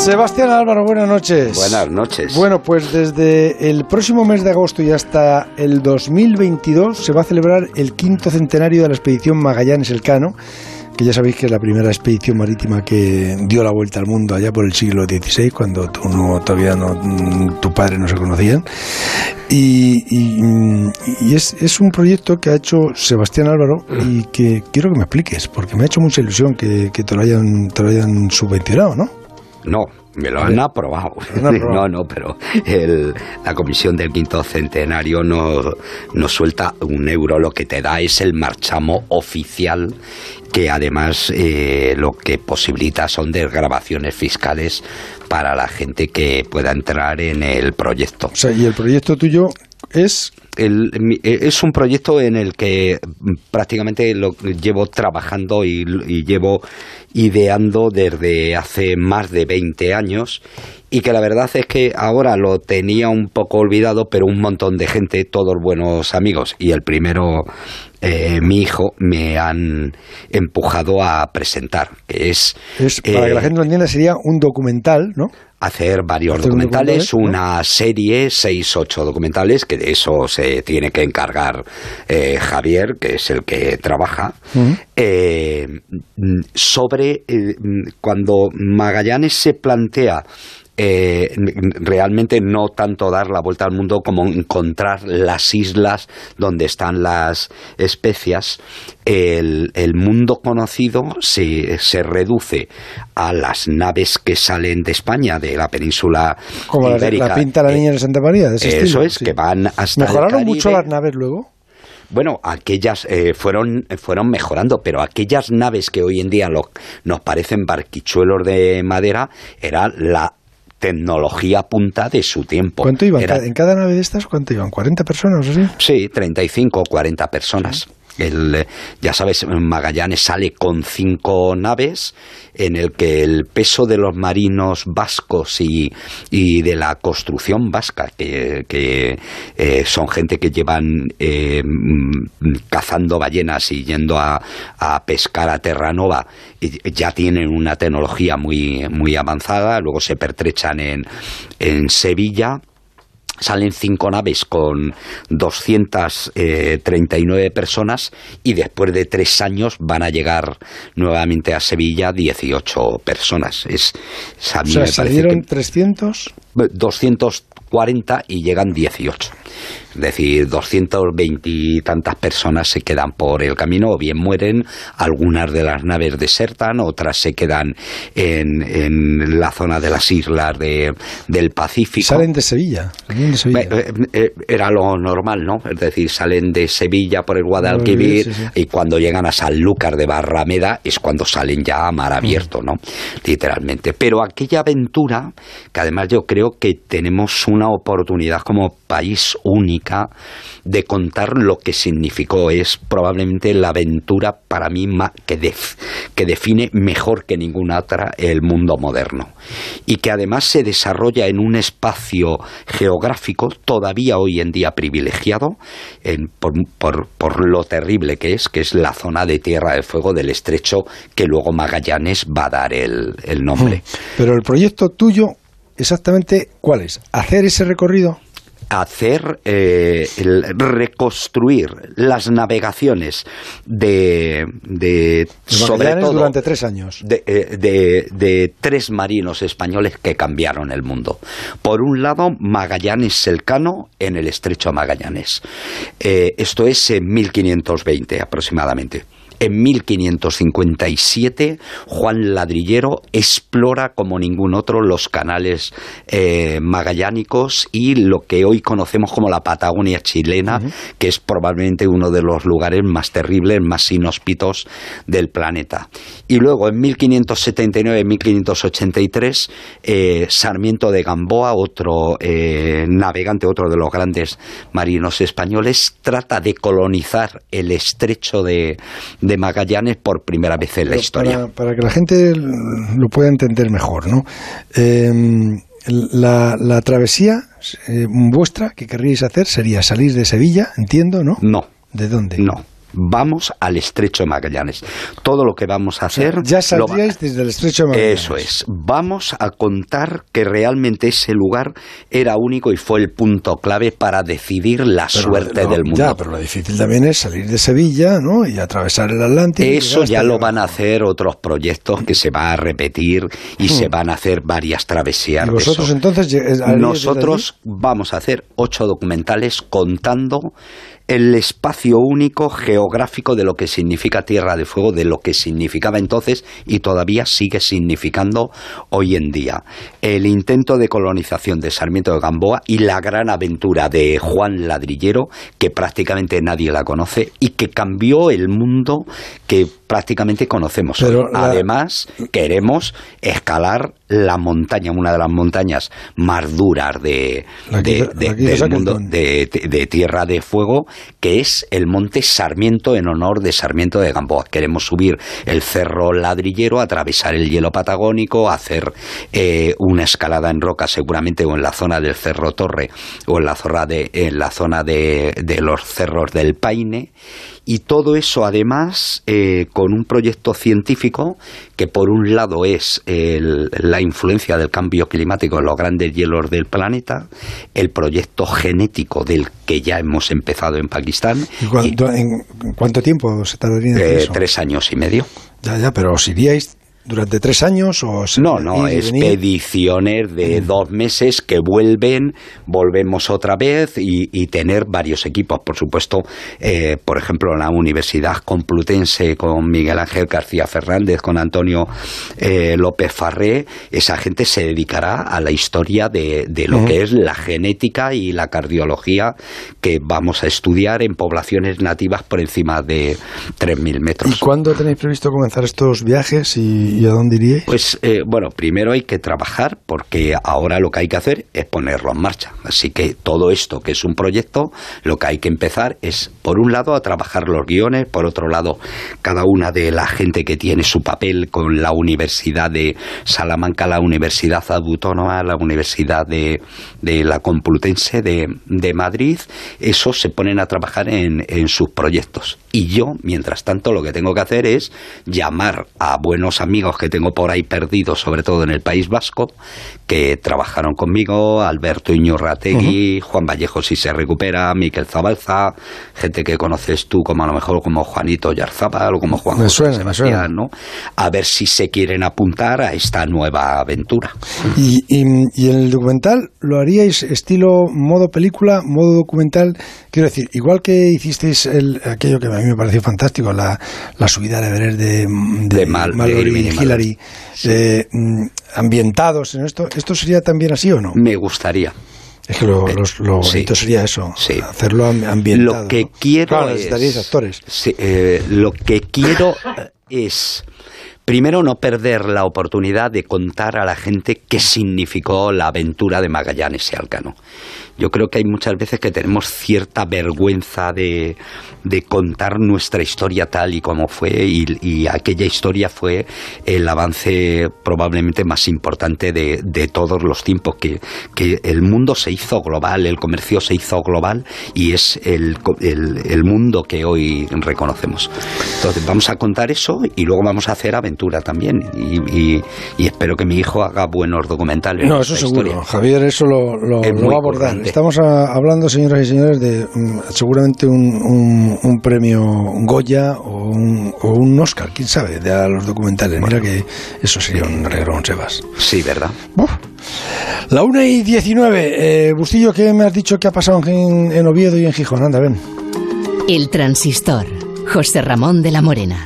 Sebastián Álvaro, buenas noches. Buenas noches. Bueno, pues desde el próximo mes de agosto y hasta el 2022 se va a celebrar el quinto centenario de la expedición Magallanes-Elcano que ya sabéis que es la primera expedición marítima que dio la vuelta al mundo allá por el siglo XVI, cuando tú no, todavía no, mm, tu padre no se conocían. Y, es, un proyecto que ha hecho Sebastián Álvaro y que quiero que me expliques, porque me ha hecho mucha ilusión que, te, lo hayan, te lo hayan subvencionado, ¿no? No, me lo han aprobado. No, no, pero la comisión del quinto centenario no, no suelta un euro. Lo que te da es el marchamo oficial que además eh, lo que posibilita son desgrabaciones fiscales para la gente que pueda entrar en el proyecto. O sea, y el proyecto tuyo es el, es un proyecto en el que prácticamente lo llevo trabajando y, y, llevo ideando desde hace más de 20 años y que la verdad es que ahora lo tenía un poco olvidado, pero un montón de gente, todos buenos amigos y el primero eh, mi hijo me han empujado a presentar, que es... para que la eh, gente lo entienda, sería un documental, ¿no? Hacer varios documentales, una serie, seis, ocho documentales, que de eso se tiene que encargar eh, Javier, que es el que trabaja, sobre cuando Magallanes se plantea eh, realmente no tanto dar la vuelta al mundo como encontrar las islas donde están las especias. El, mundo conocido se, se, reduce a las naves que salen de España, de la península como ibérica. La, pinta la niña de Santa María. De eso es, que van hasta ¿Mejoraron mucho las naves luego? Bueno, aquellas eh, fueron, fueron mejorando, pero aquellas naves que hoy en día nos parecen barquichuelos de madera, era la tecnología punta de su tiempo. ¿Cuánto iban? ¿En cada nave de estas cuánto iban? ¿40 personas o así? Sí, 35 o 40 personas. El, ya sabes, Magallanes sale con cinco naves en el que el peso de los marinos vascos y, y de la construcción vasca, que, eh, son gente que llevan eh, cazando ballenas y yendo a, a pescar a Terranova, ya tienen una tecnología muy, muy avanzada, luego se pertrechan en, en Sevilla salen cinco naves con 239 eh, personas y después de tres años van a llegar nuevamente a Sevilla 18 personas. Es, a mí o sea, salieron 300? 240 y llegan 18. Es decir, 220 y tantas personas se quedan por el camino o bien mueren, algunas de las naves desertan, otras se quedan en, en la zona de las islas de, del Pacífico. Salen de Sevilla. Eh, eh, era lo normal, ¿no? Es decir, salen de Sevilla por el Guadalquivir y cuando llegan a Sanlúcar de Barrameda es cuando salen ya a mar abierto, ¿no? Literalmente. Pero aquella aventura, que además yo creo que tenemos una oportunidad como país única de contar lo que significó. Es probablemente la aventura para mí que, que define mejor que ninguna otra el mundo moderno. Y que además se desarrolla en un espacio geográfico todavía hoy en día privilegiado por, lo terrible que es, que es la zona de Tierra del Fuego del Estrecho que luego Magallanes va a dar el, el nombre. Hmm. Pero el proyecto tuyo, exactamente, ¿cuál es? ¿Hacer ese recorrido? Hacer, eh, reconstruir las navegaciones de, de sobre todo durante tres años eh, de, de, tres marinos españoles que cambiaron el mundo. Por un lado, Magallanes Selcano en el Estrecho Magallanes. Eh, esto es en 1520 aproximadamente. En 1557, Juan Ladrillero explora como ningún otro los canales eh, magallánicos y lo que hoy conocemos como la Patagonia chilena, que es probablemente uno de los lugares más terribles, más inhóspitos del planeta. Y luego, en 1579-1583, eh, Sarmiento de Gamboa, otro eh, navegante, otro de los grandes marinos españoles, trata de colonizar el estrecho de de Magallanes por primera vez en la historia. Para, que la gente lo pueda entender mejor, ¿no? Em, la, travesía eh, vuestra que querríais hacer sería salir de Sevilla, entiendo, ¿no? No. ¿De dónde? No. Vamos al estrecho de Magallanes. Todo lo que vamos a hacer... ya saldríais desde el estrecho de Magallanes. Eso es. Vamos a contar que realmente ese lugar era único y fue el punto clave para decidir la suerte del mundo. Ya, pero lo difícil también es salir de Sevilla ¿no? y atravesar el Atlántico. Eso ya lo van a hacer otros proyectos que se va a repetir y se hmm. van a hacer varias travesías. ¿Y vosotros entonces? Nosotros vamos a hacer ocho documentales contando el espacio único geográfico de lo que significa Tierra de Fuego, de lo que significaba entonces y todavía sigue significando hoy en día. El intento de colonización de Sarmiento de Gamboa y la gran aventura de Juan Ladrillero, que prácticamente nadie la conoce y que cambió el mundo que prácticamente conocemos. Además, queremos escalar la montaña, una de las montañas más duras de, del mundo, de, Tierra de Fuego, que es el monte Sarmiento en honor de Sarmiento de Gamboa. Queremos subir el cerro ladrillero, atravesar el hielo patagónico, hacer eh, una escalada en roca, seguramente o en la zona del Cerro Torre o en la zona de, en la zona de, de los cerros del Paine y todo eso además eh, con un proyecto científico que por un lado es la influencia del cambio climático en los grandes hielos del planeta, el proyecto genético del que ya hemos empezado en Pakistán. ¿Y en cuánto tiempo se tardaría en eh, Tres años y medio. Ya, ya, pero os iríais durante tres años o no no expediciones de dos meses que vuelven volvemos otra vez y, tener varios equipos. Por supuesto eh, por ejemplo la Universidad Complutense con Miguel Ángel García Fernández con Antonio eh, López Farré esa gente se dedicará a la historia de, lo que es la genética y la cardiología que vamos a estudiar en poblaciones nativas por encima de 3.000 metros. ¿y cuándo tenéis previsto comenzar estos viajes y ¿Y a dónde iríais? Pues eh, bueno, primero hay que trabajar porque ahora lo que hay que hacer es ponerlo en marcha. Así que todo esto que es un proyecto, lo que hay que empezar es, por un lado, a trabajar los guiones, por otro lado, cada una de la gente que tiene su papel con la Universidad de Salamanca, la Universidad Autónoma, la Universidad de, de la Complutense de, de, Madrid, eso se ponen a trabajar en, en sus proyectos. Y yo, mientras tanto, lo que tengo que hacer es llamar a buenos amigos que tengo por ahí perdidos, sobre todo en el País Vasco, que trabajaron conmigo, Alberto Iñurrategui, Juan Vallejo si se recupera, Miquel Zabalza, gente que conoces tú como a lo mejor como Juanito Yarzábal o como Juan me suena, me suena. ¿no? A ver si se quieren apuntar a esta nueva aventura. ¿Y, y, el documental lo haríais estilo modo película, modo documental? Quiero decir, igual que hicisteis el, aquello que a mí me pareció fantástico, la, la subida de Everest de, de, Mal, Hillary, eh, mm, ambientados en esto, ¿esto sería también así o no? Me gustaría. Es que lo, bonito sería eso, hacerlo ambientado. Lo que quiero es, actores. Eh, lo que quiero es primero no perder la oportunidad de contar a la gente qué significó la aventura de Magallanes y Alcano. Yo creo que hay muchas veces que tenemos cierta vergüenza de, contar nuestra historia tal y como fue y, aquella historia fue el avance probablemente más importante de, todos los tiempos, que, el mundo se hizo global, el comercio se hizo global y es el, mundo que hoy reconocemos. Entonces vamos a contar eso y luego vamos a hacer aventura también y, espero que mi hijo haga buenos documentales. No, eso seguro. Javier eso lo, lo, va a abordar. Estamos hablando, señoras y señores, de mm, seguramente un, premio Goya o un, Oscar, quién sabe, de a los documentales. Mira que eso sería un regrón, Sebas. Sí, ¿verdad? La 1 y 19. Eh, Bustillo, ¿qué me has dicho que ha pasado en, en Oviedo y en Gijón? Anda, ven. El transistor. José Ramón de la Morena.